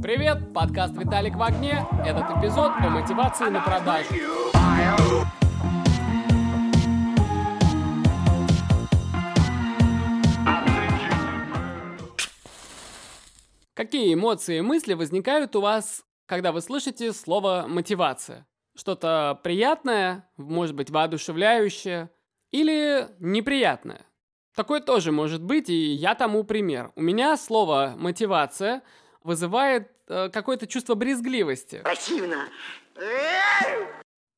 Привет, подкаст «Виталик в огне». Этот эпизод о мотивации на продажу. Какие эмоции и мысли возникают у вас, когда вы слышите слово «мотивация»? Что-то приятное, может быть, воодушевляющее или неприятное? Такое тоже может быть, и я тому пример. У меня слово «мотивация» вызывает э, какое-то чувство брезгливости. Противно.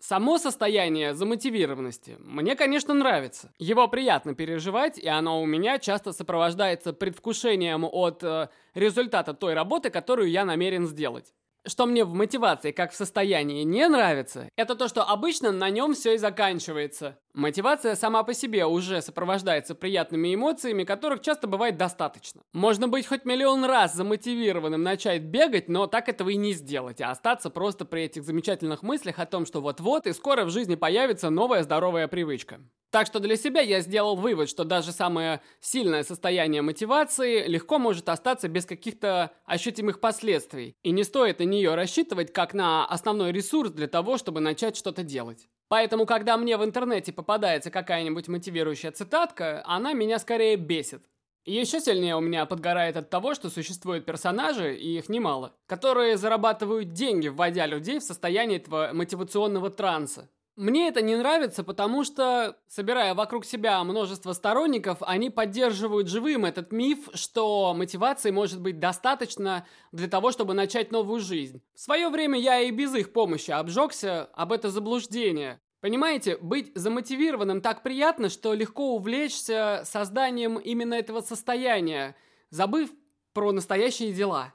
Само состояние замотивированности мне, конечно, нравится. Его приятно переживать, и оно у меня часто сопровождается предвкушением от э, результата той работы, которую я намерен сделать. Что мне в мотивации, как в состоянии, не нравится, это то, что обычно на нем все и заканчивается. Мотивация сама по себе уже сопровождается приятными эмоциями, которых часто бывает достаточно. Можно быть хоть миллион раз замотивированным начать бегать, но так этого и не сделать, а остаться просто при этих замечательных мыслях о том, что вот-вот и скоро в жизни появится новая здоровая привычка. Так что для себя я сделал вывод, что даже самое сильное состояние мотивации легко может остаться без каких-то ощутимых последствий. И не стоит на нее рассчитывать как на основной ресурс для того, чтобы начать что-то делать. Поэтому, когда мне в интернете попадается какая-нибудь мотивирующая цитатка, она меня скорее бесит. Еще сильнее у меня подгорает от того, что существуют персонажи, и их немало, которые зарабатывают деньги, вводя людей в состояние этого мотивационного транса. Мне это не нравится, потому что, собирая вокруг себя множество сторонников, они поддерживают живым этот миф, что мотивации может быть достаточно для того, чтобы начать новую жизнь. В свое время я и без их помощи обжегся об это заблуждение. Понимаете, быть замотивированным так приятно, что легко увлечься созданием именно этого состояния, забыв про настоящие дела.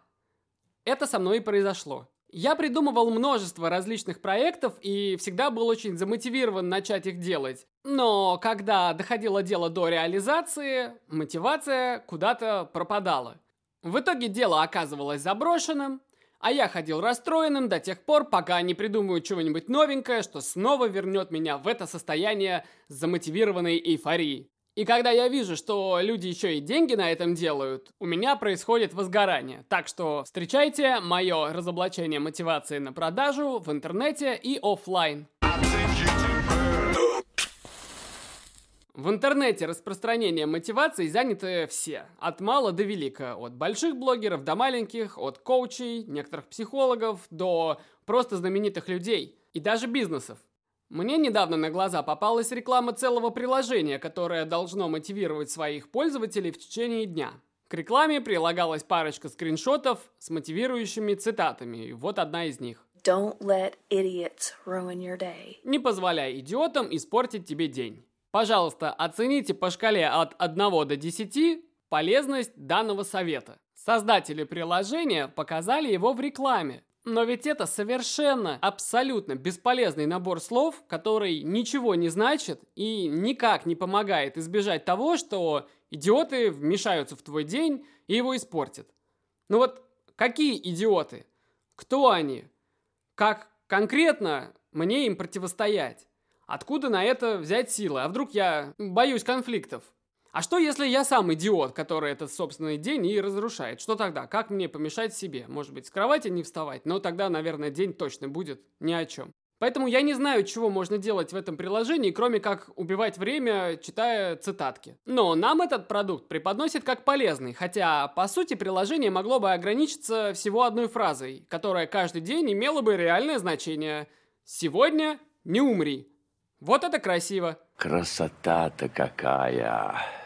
Это со мной и произошло. Я придумывал множество различных проектов и всегда был очень замотивирован начать их делать. Но когда доходило дело до реализации, мотивация куда-то пропадала. В итоге дело оказывалось заброшенным, а я ходил расстроенным до тех пор, пока не придумаю чего-нибудь новенькое, что снова вернет меня в это состояние замотивированной эйфории. И когда я вижу, что люди еще и деньги на этом делают, у меня происходит возгорание. Так что встречайте мое разоблачение мотивации на продажу в интернете и офлайн. В интернете распространение мотивации заняты все, от мала до велика, от больших блогеров до маленьких, от коучей, некоторых психологов до просто знаменитых людей и даже бизнесов. Мне недавно на глаза попалась реклама целого приложения, которое должно мотивировать своих пользователей в течение дня. К рекламе прилагалась парочка скриншотов с мотивирующими цитатами, и вот одна из них. Don't let idiots ruin your day. Не позволяй идиотам испортить тебе день. Пожалуйста, оцените по шкале от 1 до 10 полезность данного совета. Создатели приложения показали его в рекламе. Но ведь это совершенно, абсолютно бесполезный набор слов, который ничего не значит и никак не помогает избежать того, что идиоты вмешаются в твой день и его испортят. Ну вот какие идиоты? Кто они? Как конкретно мне им противостоять? Откуда на это взять силы? А вдруг я боюсь конфликтов? А что, если я сам идиот, который этот собственный день и разрушает? Что тогда? Как мне помешать себе? Может быть, с кровати не вставать? Но тогда, наверное, день точно будет ни о чем. Поэтому я не знаю, чего можно делать в этом приложении, кроме как убивать время, читая цитатки. Но нам этот продукт преподносит как полезный, хотя, по сути, приложение могло бы ограничиться всего одной фразой, которая каждый день имела бы реальное значение. «Сегодня не умри». Вот это красиво. Красота-то какая!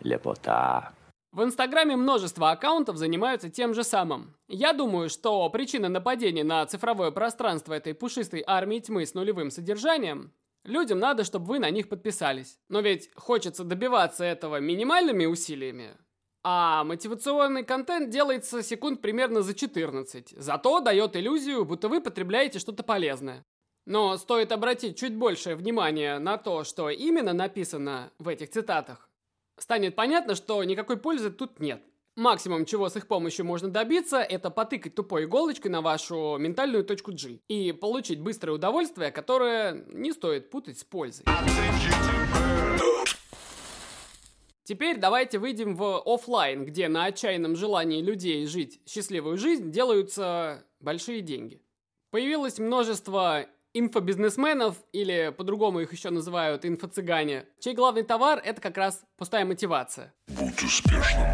Лепота. В Инстаграме множество аккаунтов занимаются тем же самым. Я думаю, что причина нападения на цифровое пространство этой пушистой армии тьмы с нулевым содержанием Людям надо, чтобы вы на них подписались. Но ведь хочется добиваться этого минимальными усилиями. А мотивационный контент делается секунд примерно за 14. Зато дает иллюзию, будто вы потребляете что-то полезное. Но стоит обратить чуть большее внимание на то, что именно написано в этих цитатах станет понятно, что никакой пользы тут нет. Максимум, чего с их помощью можно добиться, это потыкать тупой иголочкой на вашу ментальную точку G и получить быстрое удовольствие, которое не стоит путать с пользой. Теперь давайте выйдем в офлайн, где на отчаянном желании людей жить счастливую жизнь делаются большие деньги. Появилось множество инфобизнесменов, или по-другому их еще называют инфо-цыгане, чей главный товар – это как раз пустая мотивация. Будь успешным.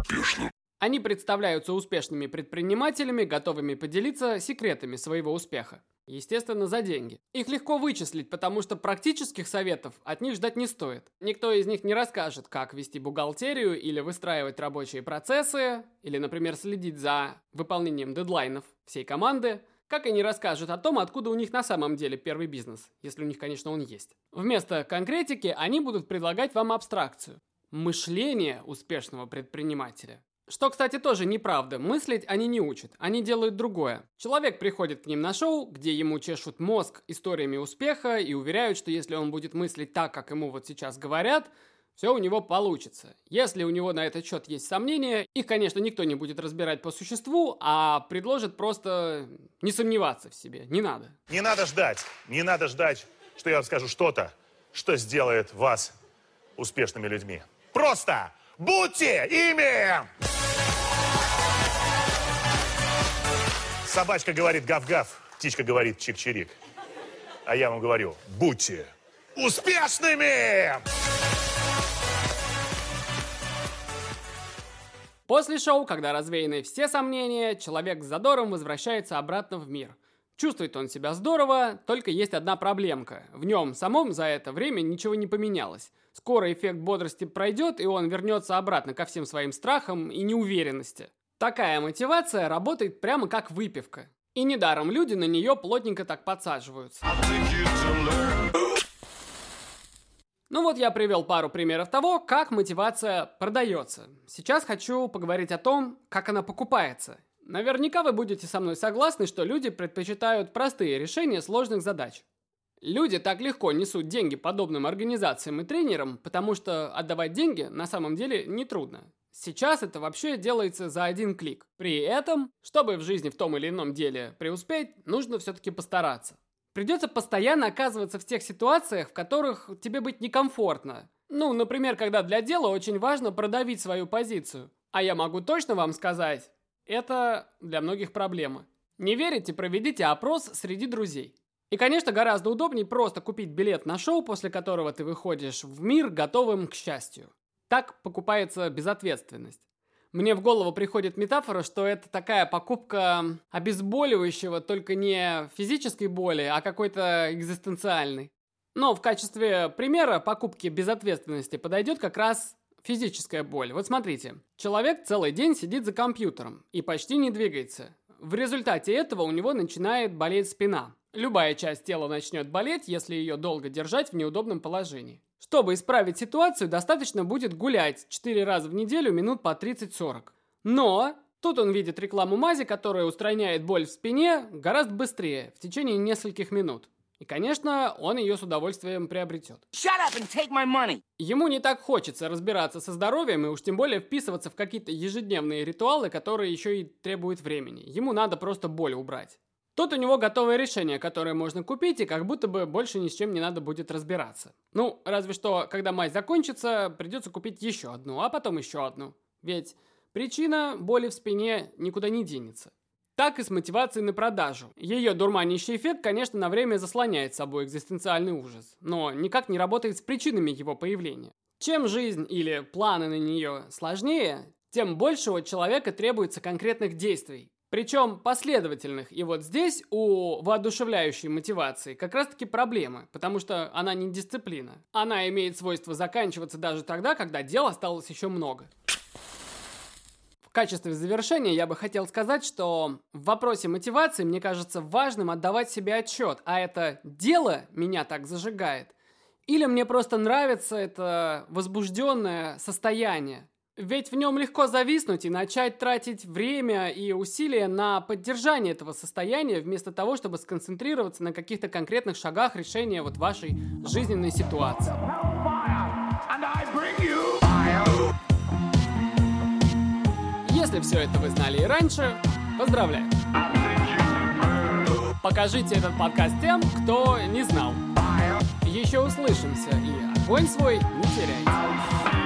Успешным. Они представляются успешными предпринимателями, готовыми поделиться секретами своего успеха. Естественно, за деньги. Их легко вычислить, потому что практических советов от них ждать не стоит. Никто из них не расскажет, как вести бухгалтерию или выстраивать рабочие процессы, или, например, следить за выполнением дедлайнов всей команды, как и не расскажет о том, откуда у них на самом деле первый бизнес, если у них, конечно, он есть. Вместо конкретики они будут предлагать вам абстракцию. Мышление успешного предпринимателя. Что, кстати, тоже неправда. Мыслить они не учат, они делают другое. Человек приходит к ним на шоу, где ему чешут мозг историями успеха и уверяют, что если он будет мыслить так, как ему вот сейчас говорят, все у него получится. Если у него на этот счет есть сомнения, их, конечно, никто не будет разбирать по существу, а предложит просто не сомневаться в себе. Не надо. Не надо ждать, не надо ждать, что я вам скажу что-то, что сделает вас успешными людьми. Просто будьте ими! Собачка говорит гав-гав, птичка говорит чик-чирик. А я вам говорю, будьте успешными! После шоу, когда развеяны все сомнения, человек с задором возвращается обратно в мир. Чувствует он себя здорово, только есть одна проблемка. В нем самом за это время ничего не поменялось. Скоро эффект бодрости пройдет, и он вернется обратно ко всем своим страхам и неуверенности. Такая мотивация работает прямо как выпивка. И недаром люди на нее плотненько так подсаживаются. Ну вот я привел пару примеров того, как мотивация продается. Сейчас хочу поговорить о том, как она покупается. Наверняка вы будете со мной согласны, что люди предпочитают простые решения сложных задач. Люди так легко несут деньги подобным организациям и тренерам, потому что отдавать деньги на самом деле нетрудно. Сейчас это вообще делается за один клик. При этом, чтобы в жизни в том или ином деле преуспеть, нужно все-таки постараться. Придется постоянно оказываться в тех ситуациях, в которых тебе быть некомфортно. Ну, например, когда для дела очень важно продавить свою позицию. А я могу точно вам сказать, это для многих проблема. Не верите, проведите опрос среди друзей. И, конечно, гораздо удобнее просто купить билет на шоу, после которого ты выходишь в мир готовым к счастью. Так покупается безответственность. Мне в голову приходит метафора, что это такая покупка обезболивающего, только не физической боли, а какой-то экзистенциальной. Но в качестве примера покупки безответственности подойдет как раз физическая боль. Вот смотрите, человек целый день сидит за компьютером и почти не двигается. В результате этого у него начинает болеть спина. Любая часть тела начнет болеть, если ее долго держать в неудобном положении. Чтобы исправить ситуацию, достаточно будет гулять 4 раза в неделю минут по 30-40. Но тут он видит рекламу мази, которая устраняет боль в спине гораздо быстрее, в течение нескольких минут. И, конечно, он ее с удовольствием приобретет. Ему не так хочется разбираться со здоровьем и уж тем более вписываться в какие-то ежедневные ритуалы, которые еще и требуют времени. Ему надо просто боль убрать. Тут у него готовое решение, которое можно купить, и как будто бы больше ни с чем не надо будет разбираться. Ну, разве что, когда мазь закончится, придется купить еще одну, а потом еще одну. Ведь причина боли в спине никуда не денется. Так и с мотивацией на продажу. Ее дурманящий эффект, конечно, на время заслоняет собой экзистенциальный ужас, но никак не работает с причинами его появления. Чем жизнь или планы на нее сложнее, тем больше от человека требуется конкретных действий, причем последовательных. И вот здесь у воодушевляющей мотивации как раз-таки проблемы, потому что она не дисциплина. Она имеет свойство заканчиваться даже тогда, когда дел осталось еще много. В качестве завершения я бы хотел сказать, что в вопросе мотивации мне кажется важным отдавать себе отчет, а это дело меня так зажигает. Или мне просто нравится это возбужденное состояние, ведь в нем легко зависнуть и начать тратить время и усилия на поддержание этого состояния, вместо того, чтобы сконцентрироваться на каких-то конкретных шагах решения вот вашей жизненной ситуации. Если все это вы знали и раньше, поздравляю. Покажите этот подкаст тем, кто не знал. Еще услышимся и Конь свой не теряйте.